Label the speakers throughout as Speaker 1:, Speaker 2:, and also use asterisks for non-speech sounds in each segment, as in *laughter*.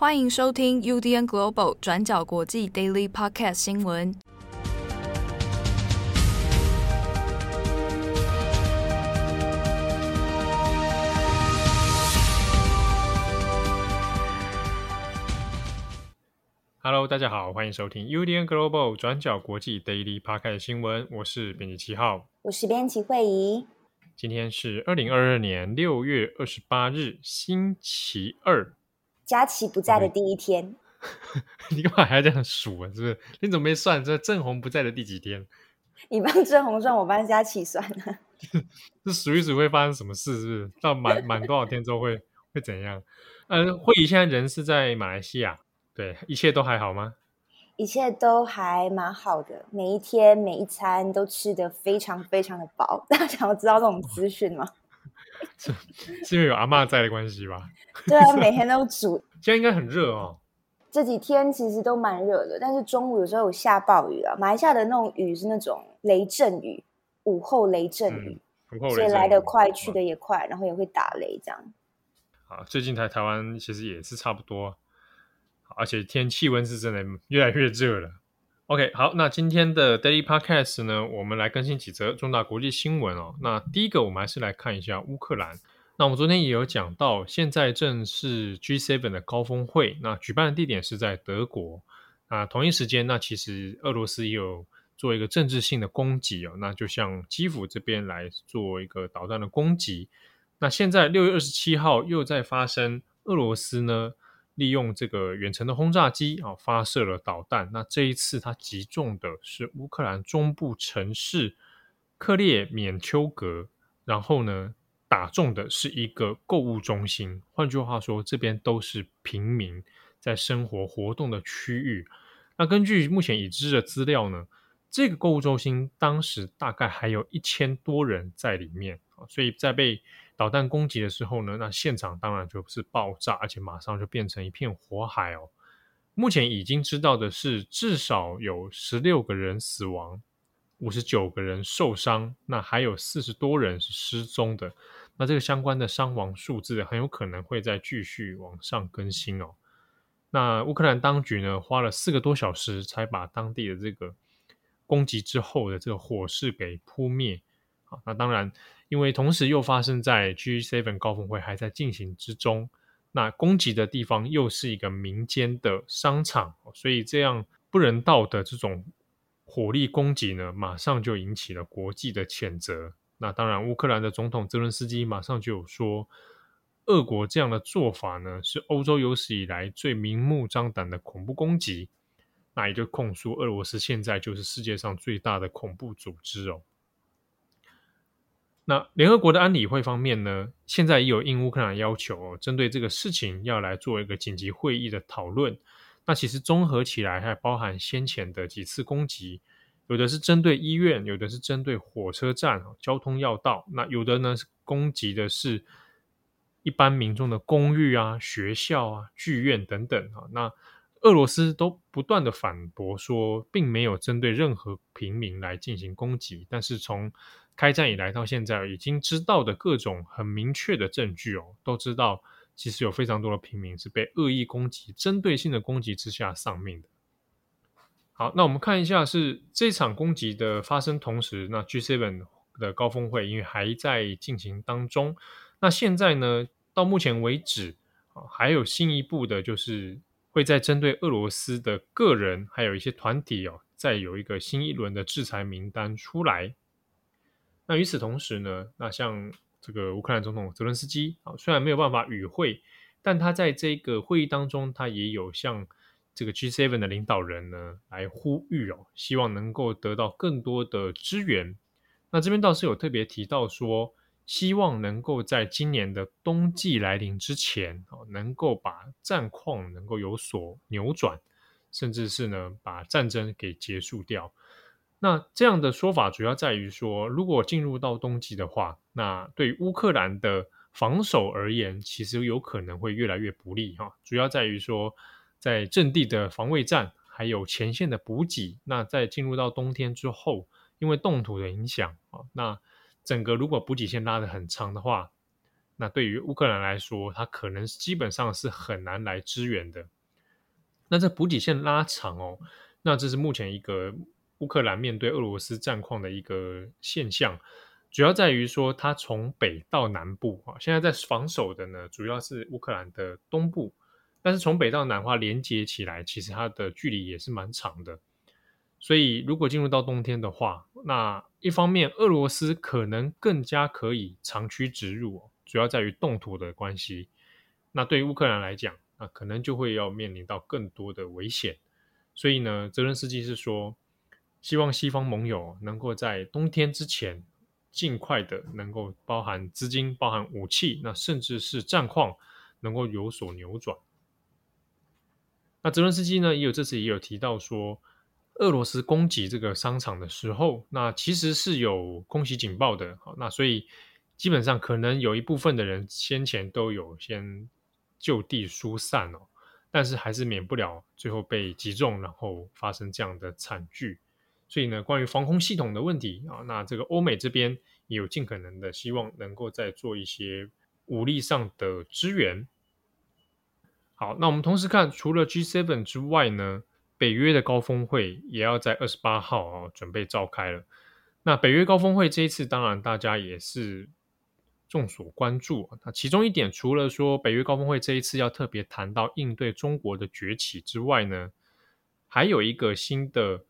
Speaker 1: 欢迎收听 UDN Global 转角国际 Daily Podcast 新闻。
Speaker 2: Hello，大家好，欢迎收听 UDN Global 转角国际 Daily Podcast 新闻。我是编辑七号，
Speaker 3: 我是编辑慧仪。
Speaker 2: 今天是二零二二年六月二十八日，星期二。
Speaker 3: 佳琪不在的第一天，*laughs*
Speaker 2: 你干嘛还要这样数啊？是不是？你怎么没算这郑红不在的第几天？*laughs*
Speaker 3: 你帮郑红算，我帮佳琪算呢？*laughs*
Speaker 2: 这数一数会发生什么事？是不是？到满满多少天之后会会怎样？嗯，慧仪现在人是在马来西亚，对，一切都还好吗？
Speaker 3: 一切都还蛮好的，每一天每一餐都吃得非常非常的饱。大家想要知道这种资讯吗？*laughs*
Speaker 2: 是是因为有阿妈在的关系吧？*laughs*
Speaker 3: 对啊，每天都煮。*laughs*
Speaker 2: 现在应该很热哦。
Speaker 3: 这几天其实都蛮热的，但是中午有时候有下暴雨啊。马来西亚的那种雨是那种雷阵雨，午后雷阵雨，嗯、所以来得快，去得也快，然后也会打雷这样。
Speaker 2: 啊，最近台台湾其实也是差不多，而且天气温是真的越来越热了。OK，好，那今天的 Daily Podcast 呢，我们来更新几则重大国际新闻哦。那第一个，我们还是来看一下乌克兰。那我们昨天也有讲到，现在正是 G7 的高峰会，那举办的地点是在德国。啊同一时间，那其实俄罗斯也有做一个政治性的攻击哦，那就像基辅这边来做一个导弹的攻击。那现在六月二十七号又在发生，俄罗斯呢，利用这个远程的轰炸机啊，发射了导弹。那这一次，它击中的是乌克兰中部城市克列缅丘格，然后呢，打中的是一个购物中心。换句话说，这边都是平民在生活活动的区域。那根据目前已知的资料呢，这个购物中心当时大概还有一千多人在里面啊，所以在被导弹攻击的时候呢，那现场当然就是爆炸，而且马上就变成一片火海哦。目前已经知道的是，至少有十六个人死亡，五十九个人受伤，那还有四十多人是失踪的。那这个相关的伤亡数字很有可能会再继续往上更新哦。那乌克兰当局呢，花了四个多小时才把当地的这个攻击之后的这个火势给扑灭。好，那当然。因为同时又发生在 G7 高峰会还在进行之中，那攻击的地方又是一个民间的商场，所以这样不人道的这种火力攻击呢，马上就引起了国际的谴责。那当然，乌克兰的总统泽伦斯基马上就有说，俄国这样的做法呢，是欧洲有史以来最明目张胆的恐怖攻击。那也就控诉俄罗斯现在就是世界上最大的恐怖组织哦。那联合国的安理会方面呢，现在也有应乌克兰要求哦，针对这个事情要来做一个紧急会议的讨论。那其实综合起来，还包含先前的几次攻击，有的是针对医院，有的是针对火车站、交通要道，那有的呢是攻击的是一般民众的公寓啊、学校啊、剧院等等啊。那俄罗斯都不断的反驳说，并没有针对任何平民来进行攻击，但是从开战以来到现在，已经知道的各种很明确的证据哦，都知道其实有非常多的平民是被恶意攻击、针对性的攻击之下丧命的。好，那我们看一下是这场攻击的发生同时，那 G7 的高峰会因为还在进行当中，那现在呢，到目前为止啊，还有进一步的就是会在针对俄罗斯的个人还有一些团体哦，再有一个新一轮的制裁名单出来。那与此同时呢，那像这个乌克兰总统泽伦斯基啊，虽然没有办法与会，但他在这个会议当中，他也有向这个 G7 的领导人呢来呼吁哦，希望能够得到更多的支援。那这边倒是有特别提到说，希望能够在今年的冬季来临之前哦，能够把战况能够有所扭转，甚至是呢把战争给结束掉。那这样的说法主要在于说，如果进入到冬季的话，那对乌克兰的防守而言，其实有可能会越来越不利哈。主要在于说，在阵地的防卫战，还有前线的补给。那在进入到冬天之后，因为冻土的影响啊，那整个如果补给线拉得很长的话，那对于乌克兰来说，它可能基本上是很难来支援的。那这补给线拉长哦，那这是目前一个乌克兰面对俄罗斯战况的一个现象，主要在于说它从北到南部啊，现在在防守的呢，主要是乌克兰的东部，但是从北到南的话连接起来，其实它的距离也是蛮长的。所以如果进入到冬天的话，那一方面俄罗斯可能更加可以长驱直入，主要在于冻土的关系。那对于乌克兰来讲，啊，可能就会要面临到更多的危险，所以呢，泽伦斯基是说，希望西方盟友能够在冬天之前，尽快的能够包含资金、包含武器，那甚至是战况能够有所扭转。那泽伦斯基呢，也有这次也有提到说，俄罗斯攻击这个商场的时候，那其实是有空袭警报的，好，那所以基本上可能有一部分的人先前都有先。就地疏散哦，但是还是免不了最后被击中，然后发生这样的惨剧。所以呢，关于防空系统的问题啊，那这个欧美这边也有尽可能的希望能够再做一些武力上的支援。好，那我们同时看，除了 G7 之外呢，北约的高峰会也要在二十八号啊准备召开了。那北约高峰会这一次，当然大家也是。众所关注啊，那其中一点，除了说北约高峰会这一次要特别谈到应对中国的崛起之外呢，还有一个新的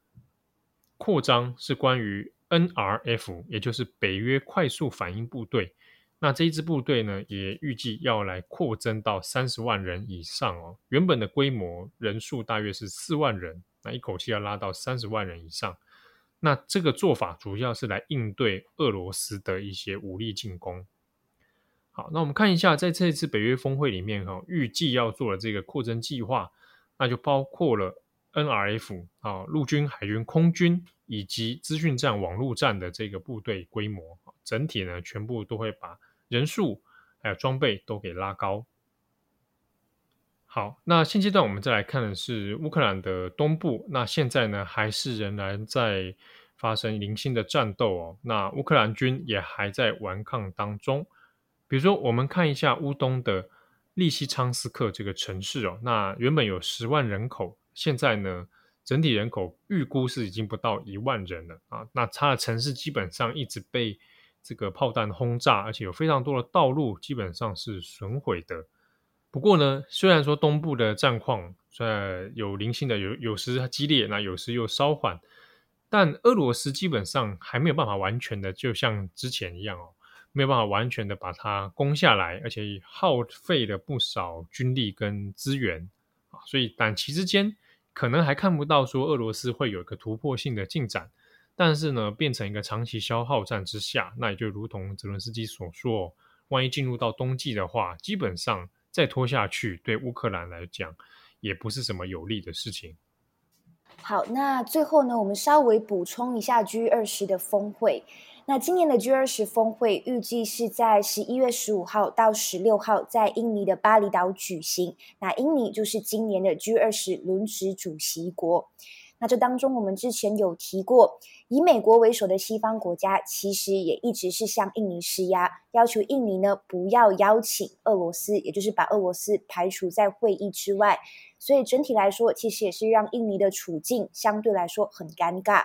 Speaker 2: 扩张是关于 NRF，也就是北约快速反应部队。那这一支部队呢，也预计要来扩增到三十万人以上哦。原本的规模人数大约是四万人，那一口气要拉到三十万人以上。那这个做法主要是来应对俄罗斯的一些武力进攻。好，那我们看一下，在这一次北约峰会里面，哈，预计要做的这个扩增计划，那就包括了 NRF 啊，陆军、海军、空军以及资讯战、网络战的这个部队规模，整体呢，全部都会把人数还有装备都给拉高。好，那现阶段我们再来看的是乌克兰的东部，那现在呢，还是仍然在发生零星的战斗哦，那乌克兰军也还在顽抗当中。比如说，我们看一下乌东的利西昌斯克这个城市哦，那原本有十万人口，现在呢，整体人口预估是已经不到一万人了啊。那它的城市基本上一直被这个炮弹轰炸，而且有非常多的道路基本上是损毁的。不过呢，虽然说东部的战况在有零星的有有时激烈，那有时又稍缓，但俄罗斯基本上还没有办法完全的就像之前一样哦。没有办法完全的把它攻下来，而且耗费了不少军力跟资源啊，所以短期之间可能还看不到说俄罗斯会有一个突破性的进展，但是呢，变成一个长期消耗战之下，那也就如同泽伦斯基所说，万一进入到冬季的话，基本上再拖下去，对乌克兰来讲也不是什么有利的事情。
Speaker 3: 好，那最后呢，我们稍微补充一下 G 二十的峰会。那今年的 G 二十峰会预计是在十一月十五号到十六号在印尼的巴厘岛举行。那印尼就是今年的 G 二十轮值主席国。那这当中，我们之前有提过，以美国为首的西方国家其实也一直是向印尼施压，要求印尼呢不要邀请俄罗斯，也就是把俄罗斯排除在会议之外。所以整体来说，其实也是让印尼的处境相对来说很尴尬。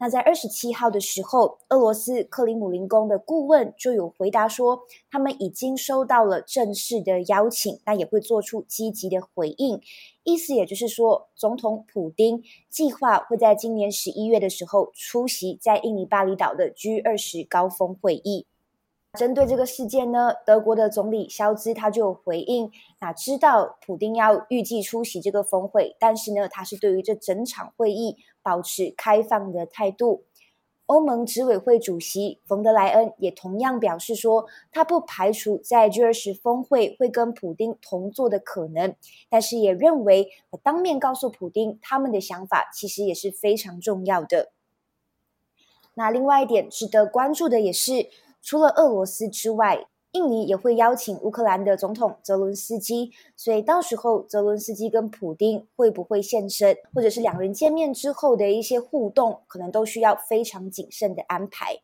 Speaker 3: 那在二十七号的时候，俄罗斯克里姆林宫的顾问就有回答说，他们已经收到了正式的邀请，那也会做出积极的回应。意思也就是说，总统普丁计划会在今年十一月的时候出席在印尼巴厘岛的 G 二十高峰会议。针对这个事件呢，德国的总理肖兹他就回应，那知道普丁要预计出席这个峰会，但是呢，他是对于这整场会议保持开放的态度。欧盟执委会主席冯德莱恩也同样表示说，他不排除在 G20 峰会会跟普丁同坐的可能，但是也认为当面告诉普丁他们的想法，其实也是非常重要的。那另外一点值得关注的也是。除了俄罗斯之外，印尼也会邀请乌克兰的总统泽伦斯基，所以到时候泽伦斯基跟普丁会不会现身，或者是两人见面之后的一些互动，可能都需要非常谨慎的安排。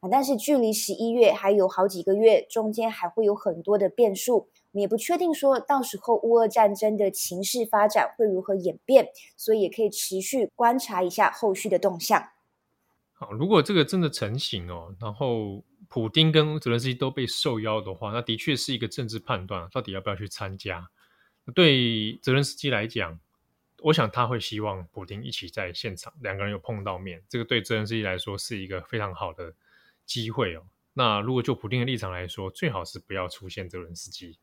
Speaker 3: 啊，但是距离十一月还有好几个月，中间还会有很多的变数，我们也不确定说到时候乌俄战争的情势发展会如何演变，所以也可以持续观察一下后续的动向。
Speaker 2: 好，如果这个真的成型哦，然后普丁跟泽伦斯基都被受邀的话，那的确是一个政治判断，到底要不要去参加。对泽伦斯基来讲，我想他会希望普丁一起在现场，两个人有碰到面，这个对泽伦斯基来说是一个非常好的机会哦，那如果就普丁的立场来说，最好是不要出现泽伦斯基，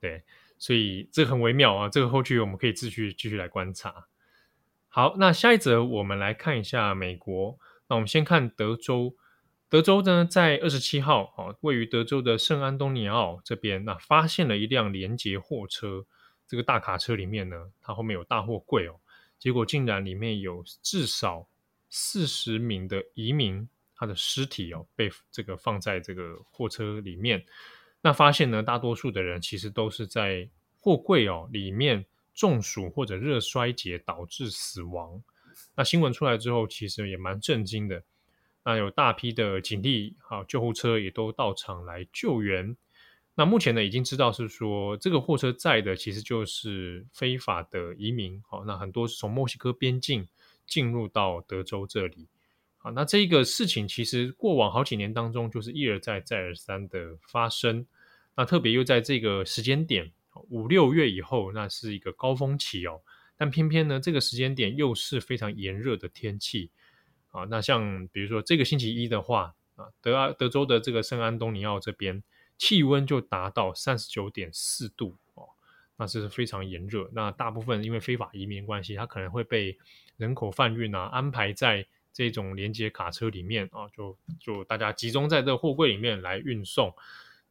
Speaker 2: 对，所以这很微妙啊。这个后续我们可以继续继续来观察。好，那下一则我们来看一下美国。那我们先看德州，德州呢在二十七号啊，位于德州的圣安东尼奥这边，那发现了一辆连结货车，这个大卡车里面呢，它后面有大货柜哦，结果竟然里面有至少四十名的移民。他的尸体哦，被这个放在这个货车里面，那发现呢，大多数的人其实都是在货柜哦里面中暑或者热衰竭导致死亡。那新闻出来之后，其实也蛮震惊的。那有大批的警力、好救护车也都到场来救援。那目前呢，已经知道是说这个货车载的其实就是非法的移民。好，那很多是从墨西哥边境进入到德州这里。好，那这个事情其实过往好几年当中，就是一而再、再而三的发生。那特别又在这个时间点，五六月以后，那是一个高峰期哦。但偏偏呢，这个时间点又是非常炎热的天气啊。那像比如说这个星期一的话啊，德德州的这个圣安东尼奥这边气温就达到三十九点四度哦，那这是非常炎热。那大部分因为非法移民关系，他可能会被人口贩运啊安排在。这种连接卡车里面啊，就就大家集中在这个货柜里面来运送，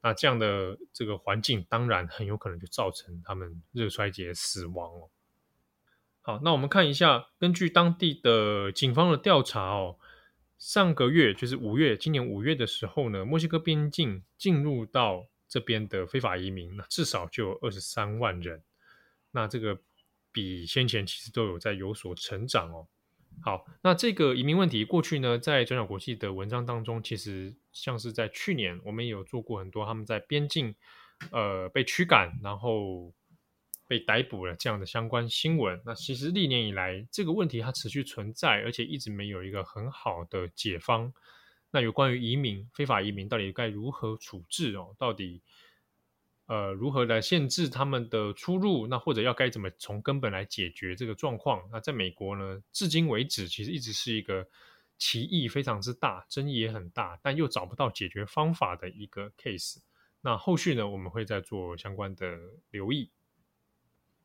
Speaker 2: 那这样的这个环境，当然很有可能就造成他们热衰竭死亡哦。好，那我们看一下，根据当地的警方的调查哦，上个月就是五月，今年五月的时候呢，墨西哥边境进入到这边的非法移民，那至少就有二十三万人，那这个比先前其实都有在有所成长哦。好，那这个移民问题过去呢，在转角国际的文章当中，其实像是在去年，我们也有做过很多他们在边境呃被驱赶，然后被逮捕了这样的相关新闻。那其实历年以来，这个问题它持续存在，而且一直没有一个很好的解方。那有关于移民、非法移民到底该如何处置哦？到底？呃，如何来限制他们的出入？那或者要该怎么从根本来解决这个状况？那在美国呢，至今为止其实一直是一个歧义非常之大、争议也很大，但又找不到解决方法的一个 case。那后续呢，我们会再做相关的留意。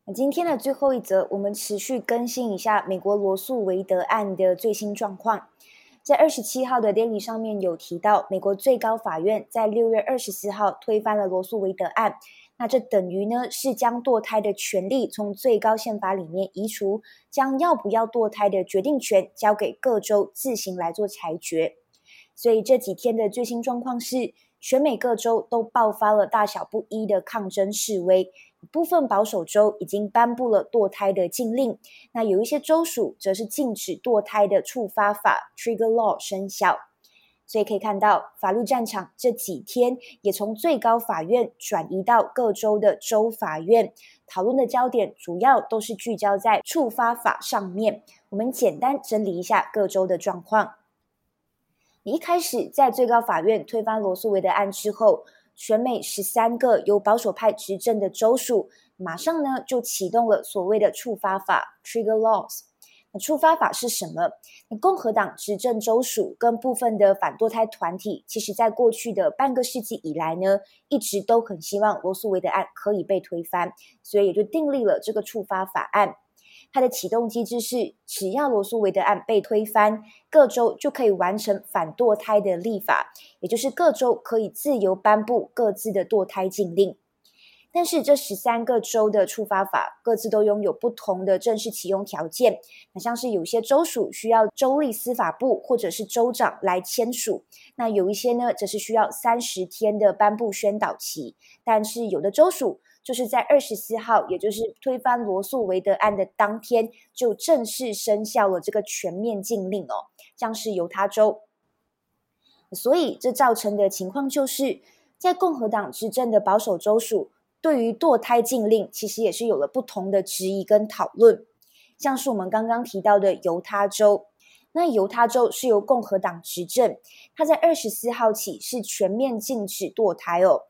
Speaker 3: 那今天的最后一则，我们持续更新一下美国罗诉韦德案的最新状况。在二十七号的 Daily 上面有提到，美国最高法院在六月二十四号推翻了罗诉韦德案，那这等于呢是将堕胎的权利从最高宪法里面移除，将要不要堕胎的决定权交给各州自行来做裁决。所以这几天的最新状况是，全美各州都爆发了大小不一的抗争示威。部分保守州已经颁布了堕胎的禁令，那有一些州属则是禁止堕胎的触发法 （Trigger Law） 生效。所以可以看到，法律战场这几天也从最高法院转移到各州的州法院，讨论的焦点主要都是聚焦在触发法上面。我们简单整理一下各州的状况。你一开始在最高法院推翻罗诉韦德案之后。全美十三个由保守派执政的州属，马上呢就启动了所谓的触发法 （Trigger Laws）。那触发法是什么？共和党执政州属跟部分的反堕胎团体，其实在过去的半个世纪以来呢，一直都很希望罗诉韦德案可以被推翻，所以也就订立了这个触发法案。它的启动机制是，只要罗诉韦德案被推翻，各州就可以完成反堕胎的立法，也就是各州可以自由颁布各自的堕胎禁令。但是这十三个州的触发法各自都拥有不同的正式启用条件，那像是有些州属需要州立司法部或者是州长来签署，那有一些呢则是需要三十天的颁布宣导期，但是有的州属。就是在二十四号，也就是推翻罗诉韦德案的当天，就正式生效了这个全面禁令哦，将是犹他州。所以这造成的情况就是，在共和党执政的保守州属，对于堕胎禁令其实也是有了不同的质疑跟讨论。像是我们刚刚提到的犹他州，那犹他州是由共和党执政，它在二十四号起是全面禁止堕胎哦。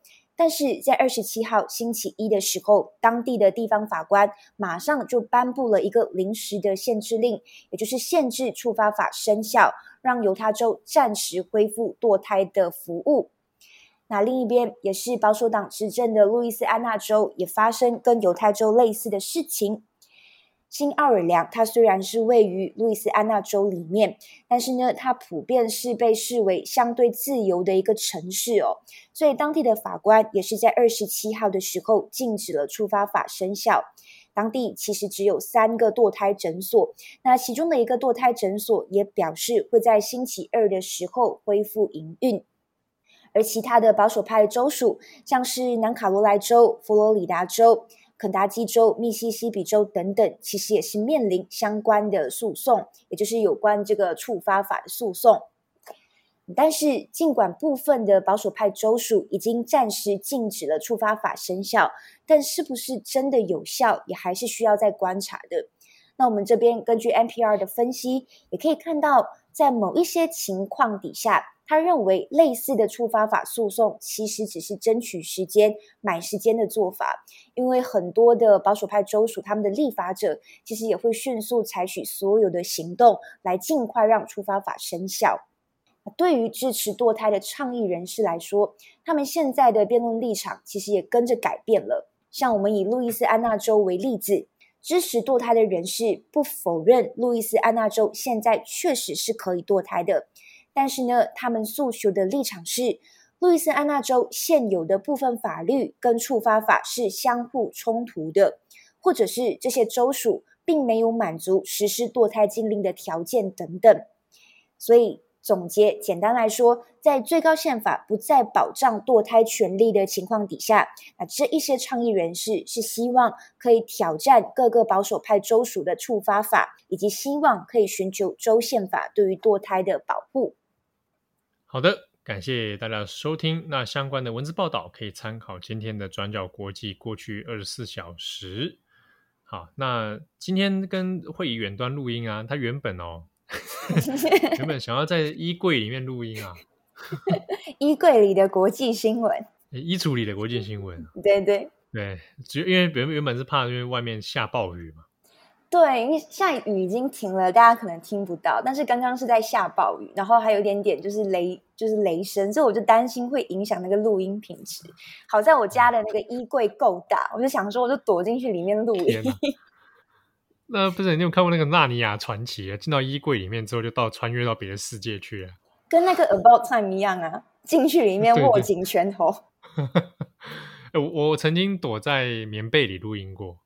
Speaker 3: 但是在二十七号星期一的时候，当地的地方法官马上就颁布了一个临时的限制令，也就是限制触发法生效，让犹他州暂时恢复堕胎的服务。那另一边也是保守党执政的路易斯安那州，也发生跟犹他州类似的事情。新奥尔良，它虽然是位于路易斯安那州里面，但是呢，它普遍是被视为相对自由的一个城市哦。所以当地的法官也是在二十七号的时候禁止了触发法生效。当地其实只有三个堕胎诊所，那其中的一个堕胎诊所也表示会在星期二的时候恢复营运。而其他的保守派州属，像是南卡罗来州、佛罗里达州。肯塔基州、密西西比州等等，其实也是面临相关的诉讼，也就是有关这个触发法的诉讼。但是，尽管部分的保守派州属已经暂时禁止了触发法生效，但是不是真的有效，也还是需要再观察的。那我们这边根据 NPR 的分析，也可以看到，在某一些情况底下。他认为，类似的触发法诉讼其实只是争取时间、买时间的做法，因为很多的保守派州属，他们的立法者其实也会迅速采取所有的行动，来尽快让触发法生效。对于支持堕胎的倡议人士来说，他们现在的辩论立场其实也跟着改变了。像我们以路易斯安那州为例子，支持堕胎的人士不否认路易斯安那州现在确实是可以堕胎的。但是呢，他们诉求的立场是，路易斯安那州现有的部分法律跟触发法是相互冲突的，或者是这些州属并没有满足实施堕胎禁令的条件等等。所以总结，简单来说，在最高宪法不再保障堕胎权利的情况底下，那这一些倡议人士是希望可以挑战各个保守派州属的触发法，以及希望可以寻求州宪法对于堕胎的保护。
Speaker 2: 好的，感谢大家收听。那相关的文字报道可以参考今天的转角国际过去二十四小时。好，那今天跟会议远端录音啊，他原本哦，*laughs* 原本想要在衣柜里面录音啊，*laughs*
Speaker 3: 衣柜里的国际新闻，
Speaker 2: 衣橱里的国际新闻，
Speaker 3: 对对
Speaker 2: 对，只因为原原本是怕因为外面下暴雨嘛。
Speaker 3: 对，因为现在雨已经停了，大家可能听不到。但是刚刚是在下暴雨，然后还有一点点就是雷，就是雷声，所以我就担心会影响那个录音品质。好在我家的那个衣柜够大，我就想说，我就躲进去里面录音。
Speaker 2: 那不是你有看过那个《纳尼亚传奇》啊？进到衣柜里面之后，就到穿越到别的世界去了，
Speaker 3: 跟那个《About Time》一样啊！进去里面握紧拳头。*laughs*
Speaker 2: 我我曾经躲在棉被里录音过。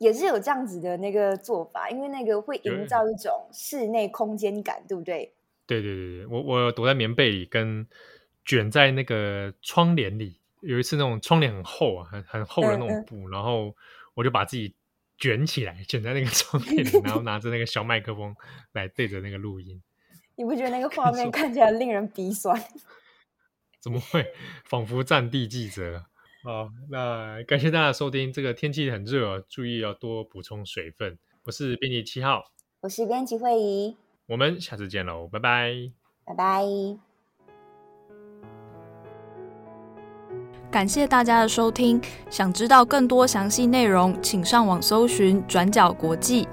Speaker 3: 也是有这样子的那个做法，因为那个会营造一种室内空间感，对不对？
Speaker 2: 对对对对，我我躲在棉被里，跟卷在那个窗帘里。有一次那种窗帘很厚啊，很很厚的那种布，嗯嗯，然后我就把自己卷起来，卷在那个 *laughs* 窗帘里，然后拿着那个小麦克风来对着那个录音。*laughs*
Speaker 3: 你不觉得那个画面看起来令人鼻酸？*laughs*
Speaker 2: 怎么会？仿佛战地记者。好，那感谢大家收听。这个天气很热，注意要多补充水分。我是编辑七号，
Speaker 3: 我是编辑惠仪，
Speaker 2: 我们下次见喽，拜拜，
Speaker 3: 拜拜。
Speaker 1: 感谢大家的收听，想知道更多详细内容，请上网搜寻转角国际。